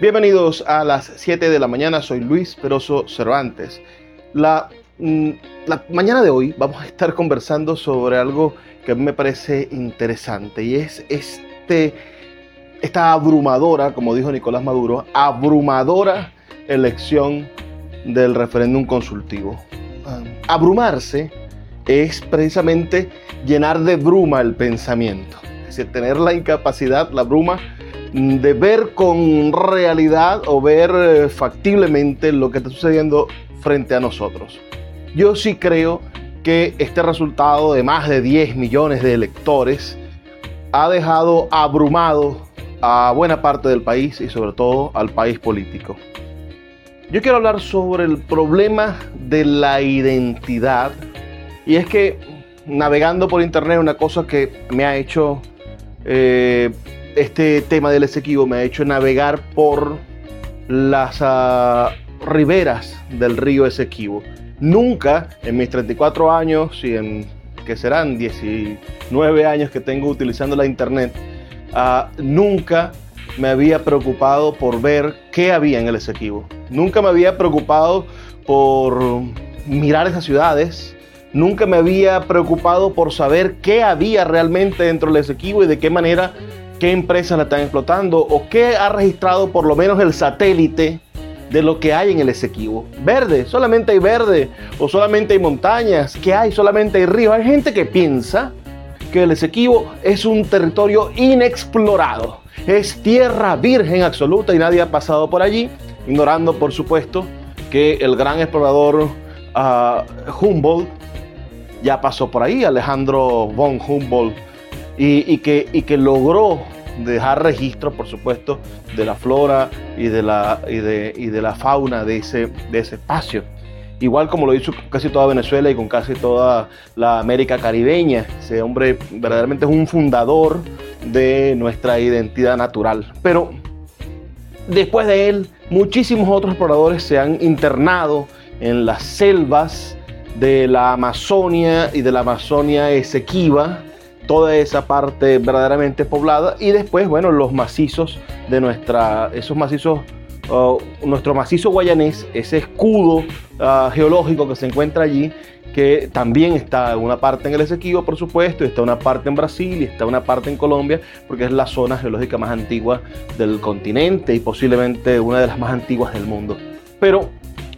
Bienvenidos a las 7 de la mañana, soy Luis Peroso Cervantes. La, mm, la, mañana de hoy vamos a estar conversando sobre algo que a mí me parece interesante y es este, esta abrumadora, como dijo Nicolás Maduro, abrumadora elección del referéndum consultivo. Ah, abrumarse es precisamente llenar de bruma el pensamiento, es decir, tener la incapacidad, la bruma, de ver con realidad o ver eh, factiblemente lo que está sucediendo frente a nosotros. Yo sí creo que este resultado de más de 10 millones de electores ha dejado abrumado a buena parte del país y sobre todo al país político. Yo quiero hablar sobre el problema de la identidad y es que navegando por internet una cosa que me ha hecho eh, este tema del Esequibo me ha hecho navegar por las uh, riberas del río Esequibo. Nunca en mis 34 años y en que serán 19 años que tengo utilizando la internet, uh, nunca me había preocupado por ver qué había en el Esequibo. Nunca me había preocupado por mirar esas ciudades. Nunca me había preocupado por saber qué había realmente dentro del Esequibo y de qué manera qué empresas la están explotando o qué ha registrado por lo menos el satélite de lo que hay en el Esequibo. Verde, solamente hay verde o solamente hay montañas, ¿qué hay? Solamente hay ríos. Hay gente que piensa que el Esequibo es un territorio inexplorado, es tierra virgen absoluta y nadie ha pasado por allí, ignorando por supuesto que el gran explorador ah, Humboldt ya pasó por ahí, Alejandro von Humboldt y, que, y que logró dejar registro, por supuesto, de la flora y de la, y de, y de la fauna de ese, de ese espacio. Igual como lo hizo casi toda Venezuela y con casi toda la América caribeña. Ese hombre verdaderamente es un fundador de nuestra identidad natural. Pero después de él, muchísimos otros exploradores se han internado en las selvas de la Amazonia y de la Amazonia Esequiba toda esa parte verdaderamente poblada y después, bueno, los macizos de nuestra, esos macizos, uh, nuestro macizo guayanés, ese escudo uh, geológico que se encuentra allí, que también está una parte en el Esequibo, por supuesto, está una parte en Brasil y está una parte en Colombia, porque es la zona geológica más antigua del continente y posiblemente una de las más antiguas del mundo. Pero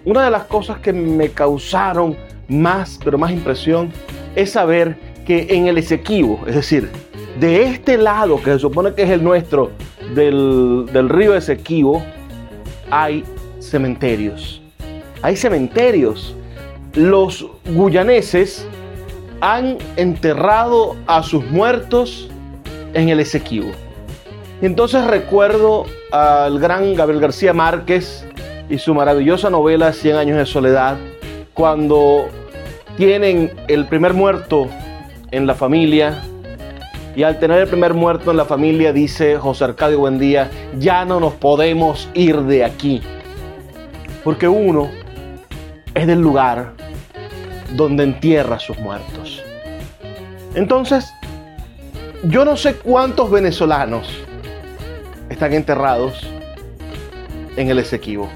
una de las cosas que me causaron más, pero más impresión, es saber que en el Esequibo, es decir, de este lado que se supone que es el nuestro del, del río Esequibo, hay cementerios. Hay cementerios. Los guyaneses han enterrado a sus muertos en el Esequibo. Entonces recuerdo al gran Gabriel García Márquez y su maravillosa novela Cien años de soledad, cuando tienen el primer muerto en la familia. Y al tener el primer muerto en la familia, dice José Arcadio Buendía, ya no nos podemos ir de aquí. Porque uno es del lugar donde entierra a sus muertos. Entonces, yo no sé cuántos venezolanos están enterrados en el Esequibo.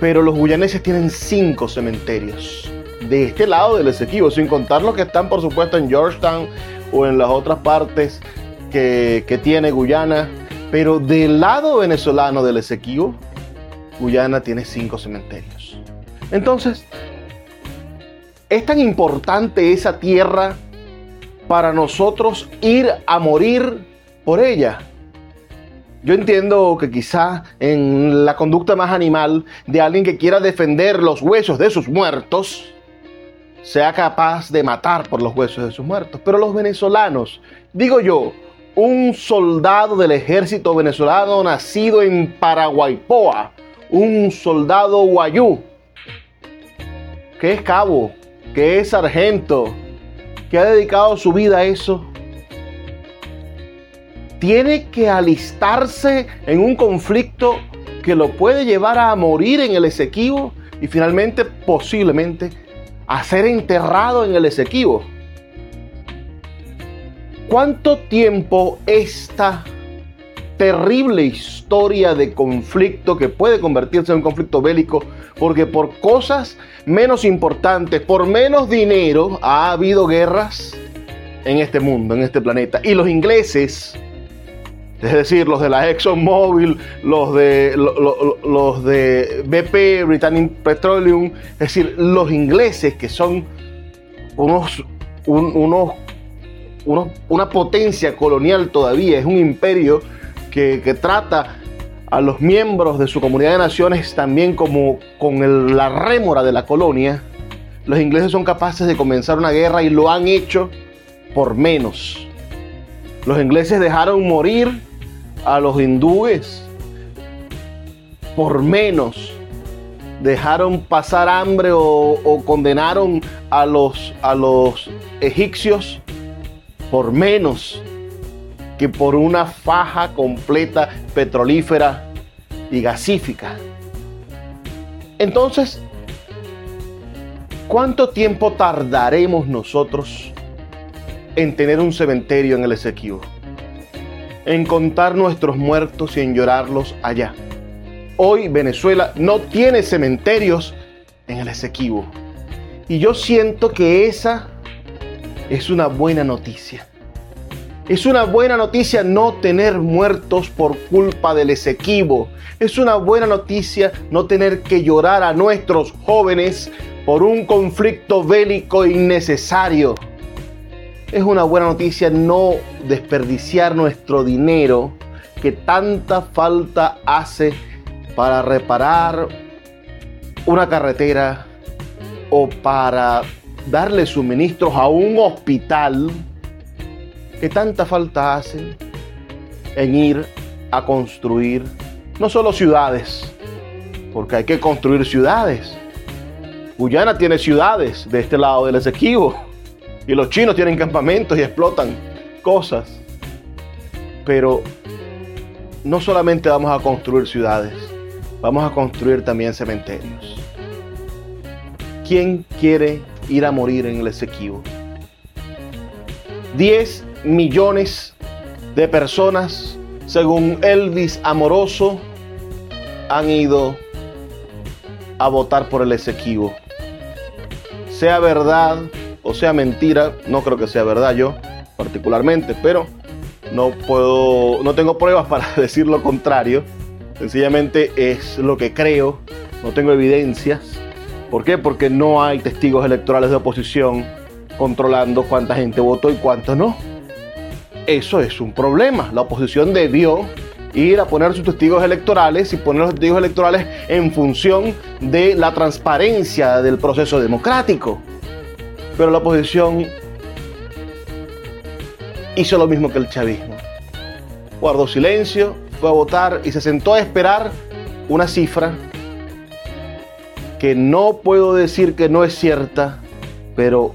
Pero los guyaneses tienen cinco cementerios de este lado del Esequibo, sin contar los que están por supuesto en Georgetown o en las otras partes que, tiene Guyana, pero del lado venezolano del Esequibo, Guyana tiene cinco cementerios. Entonces, es tan importante esa tierra para nosotros ir a morir por ella. Yo entiendo que quizá en la conducta más animal de alguien que quiera defender los huesos de sus muertos, sea capaz de matar por los huesos de sus muertos. Pero los venezolanos, digo yo, un soldado del ejército venezolano nacido en Paraguaypoa, un soldado guayú, que es cabo, que es sargento, que ha dedicado su vida a eso, tiene que alistarse en un conflicto que lo puede llevar a morir en el Esequibo y finalmente posiblemente a ser enterrado en el Esequibo. ¿Cuánto tiempo esta terrible historia de conflicto que puede convertirse en un conflicto bélico, porque por cosas menos importantes, por menos dinero, ha habido guerras en este mundo, en este planeta. Y los ingleses, es decir, los de la ExxonMobil, los de, los, de BP, Britannic Petroleum, es decir, los ingleses que son unos, unos, una potencia colonial todavía, es un imperio que, trata a los miembros de su comunidad de naciones también como con la rémora de la colonia, los ingleses son capaces de comenzar una guerra y lo han hecho por menos. Los ingleses dejaron morir a los hindúes por menos. Dejaron pasar hambre o, condenaron a los, a los egipcios por menos que por una faja completa petrolífera y gasífica. Entonces, ¿cuánto tiempo tardaremos nosotros en tener un cementerio en el Esequibo? En contar nuestros muertos y en llorarlos allá. Hoy Venezuela no tiene cementerios en el Esequibo. Y yo siento que esa es una buena noticia. Es una buena noticia no tener muertos por culpa del Esequibo. Es una buena noticia no tener que llorar a nuestros jóvenes por un conflicto bélico innecesario. Es una buena noticia no desperdiciar nuestro dinero que tanta falta hace para reparar una carretera o para darle suministros a un hospital que tanta falta hacen en ir a construir no solo ciudades, porque hay que construir ciudades. Guyana tiene ciudades de este lado del Esequibo y los chinos tienen campamentos y explotan cosas. Pero no solamente vamos a construir ciudades, vamos a construir también cementerios. ¿Quién quiere ir a morir en el Esequibo? 10 millones de personas, según Elvis Amoroso, han ido a votar por el Esequibo. Sea verdad o sea mentira, no creo que sea verdad yo particularmente, pero no puedo, no tengo pruebas para decir lo contrario. Sencillamente es lo que creo, no tengo evidencias. ¿Por qué? Porque no hay testigos electorales de oposición controlando cuánta gente votó y cuánto no eso es un problema. La oposición debió ir a poner sus testigos electorales y poner los testigos electorales en función de la transparencia del proceso democrático. Pero la oposición hizo lo mismo que el chavismo. Guardó silencio, fue a votar y se sentó a esperar una cifra que no puedo decir que no es cierta, pero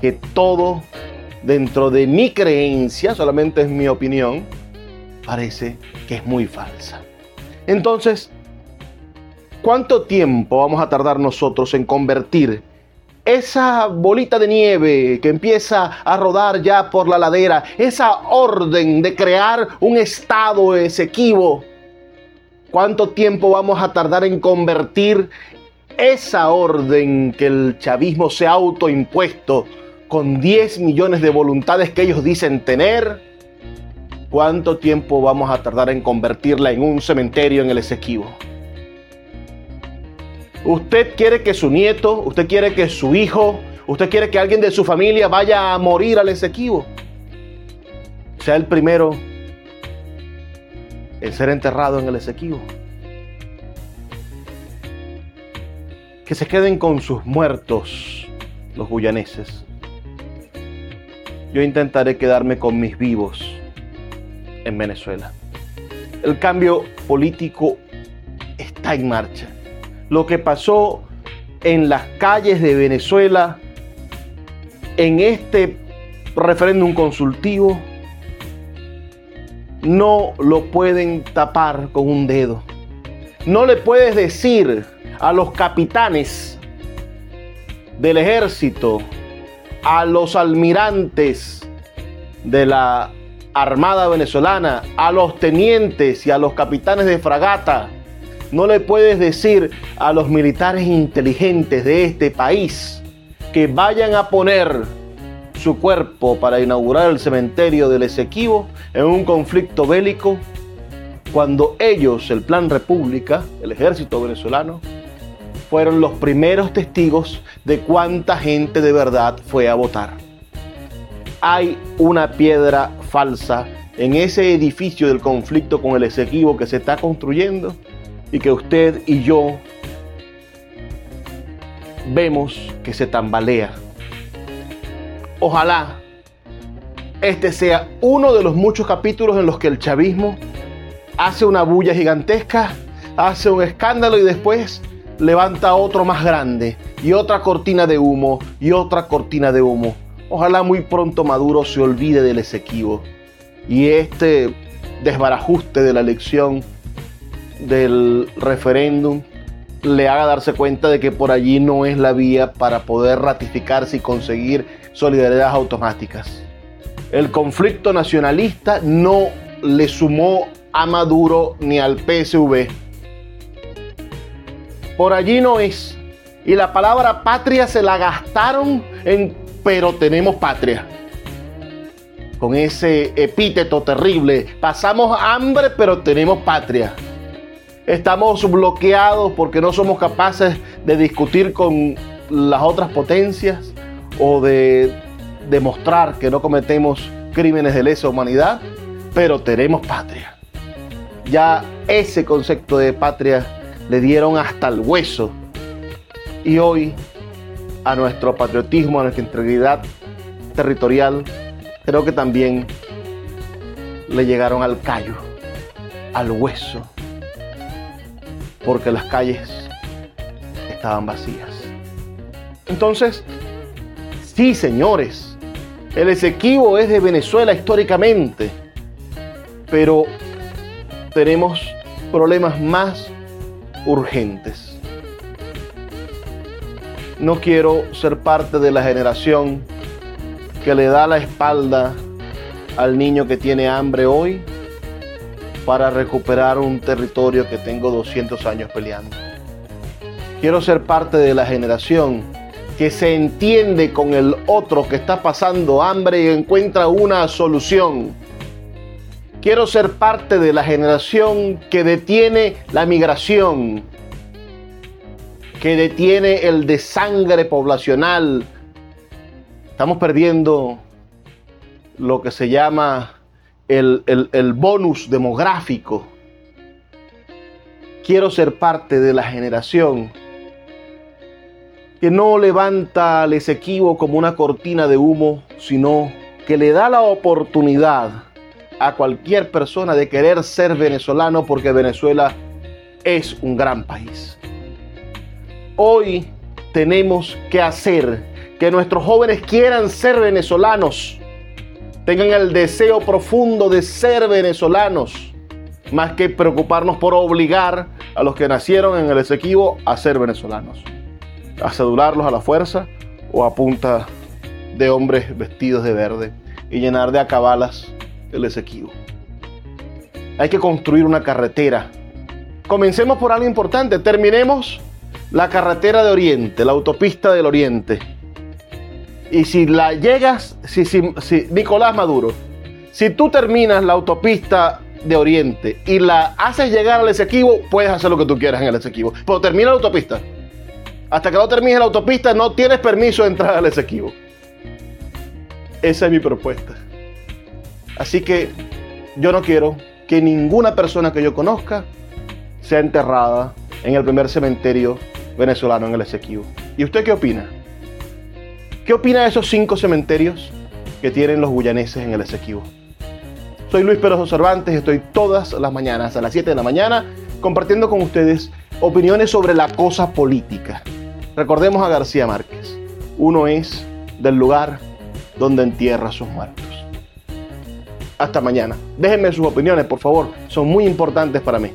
que todo dentro de mi creencia, solamente es mi opinión, parece que es muy falsa. Entonces, ¿cuánto tiempo vamos a tardar nosotros en convertir esa bolita de nieve que empieza a rodar ya por la ladera, esa orden de crear un estado esequivo? ¿Cuánto tiempo vamos a tardar en convertir esa orden que el chavismo se ha autoimpuesto con 10 millones de voluntades que ellos dicen tener, ¿cuánto tiempo vamos a tardar en convertirla en un cementerio en el Esequibo? Usted quiere que su nieto, usted quiere que su hijo, usted quiere que alguien de su familia vaya a morir al Esequibo. Sea el primero en ser enterrado en el Esequibo. Que se queden con sus muertos los guyaneses yo intentaré quedarme con mis vivos en Venezuela. El cambio político está en marcha. Lo que pasó en las calles de Venezuela en este referéndum consultivo no lo pueden tapar con un dedo. No le puedes decir a los capitanes del ejército a los almirantes de la Armada venezolana, a los tenientes y a los capitanes de fragata. No le puedes decir a los militares inteligentes de este país que vayan a poner su cuerpo para inaugurar el cementerio del Esequibo en un conflicto bélico cuando ellos, el Plan República, el ejército venezolano, fueron los primeros testigos de cuánta gente de verdad fue a votar. Hay una piedra falsa en ese edificio del conflicto con el Esequibo que se está construyendo y que usted y yo vemos que se tambalea. Ojalá este sea uno de los muchos capítulos en los que el chavismo hace una bulla gigantesca, hace un escándalo y después levanta otro más grande y otra cortina de humo y otra cortina de humo. Ojalá muy pronto Maduro se olvide del Esequibo y este desbarajuste de la elección del referéndum le haga darse cuenta de que por allí no es la vía para poder ratificarse y conseguir solidaridades automáticas. El conflicto nacionalista no le sumó a Maduro ni al PSV. Por allí no es. Y la palabra patria se la gastaron en pero tenemos patria. Con ese epíteto terrible. Pasamos hambre pero tenemos patria. Estamos bloqueados porque no somos capaces de discutir con las otras potencias o de demostrar que no cometemos crímenes de lesa humanidad, pero tenemos patria. Ya ese concepto de patria le dieron hasta el hueso. Y hoy a nuestro patriotismo, a nuestra integridad territorial, creo que también le llegaron al callo, al hueso porque las calles estaban vacías. Entonces, sí, señores, el Esequibo es de Venezuela históricamente, pero tenemos problemas más urgentes. No quiero ser parte de la generación que le da la espalda al niño que tiene hambre hoy para recuperar un territorio que tengo 200 años peleando. Quiero ser parte de la generación que se entiende con el otro que está pasando hambre y encuentra una solución. Quiero ser parte de la generación que detiene la migración, que detiene el desangre poblacional. Estamos perdiendo lo que se llama el, bonus demográfico. Quiero ser parte de la generación que no levanta al Esequibo como una cortina de humo, sino que le da la oportunidad a cualquier persona de querer ser venezolano porque Venezuela es un gran país. Hoy tenemos que hacer que nuestros jóvenes quieran ser venezolanos tengan el deseo profundo de ser venezolanos, más que preocuparnos por obligar a los que nacieron en el Esequibo a ser venezolanos, a cedularlos a la fuerza o a punta de hombres vestidos de verde y llenar de acabalas el Esequibo. Hay que construir una carretera. Comencemos por algo importante, terminemos la carretera de Oriente, la autopista del Oriente y si la llegas, si, si, Nicolás Maduro, si tú terminas la autopista de Oriente y la haces llegar al Esequibo, puedes hacer lo que tú quieras en el Esequibo. Pero termina la autopista. Hasta que no termine la autopista, no tienes permiso de entrar al Esequibo. Esa es mi propuesta. Así que yo no quiero que ninguna persona que yo conozca sea enterrada en el primer cementerio venezolano en el Esequibo. ¿Y usted qué opina? ¿Qué opina de esos cinco cementerios que tienen los guyaneses en el Esequibo? Soy Luis Pérez Cervantes estoy todas las mañanas a las 7 de la mañana compartiendo con ustedes opiniones sobre la cosa política. Recordemos a García Márquez. Uno es del lugar donde entierra a sus muertos. Hasta mañana. Déjenme sus opiniones, por favor. Son muy importantes para mí.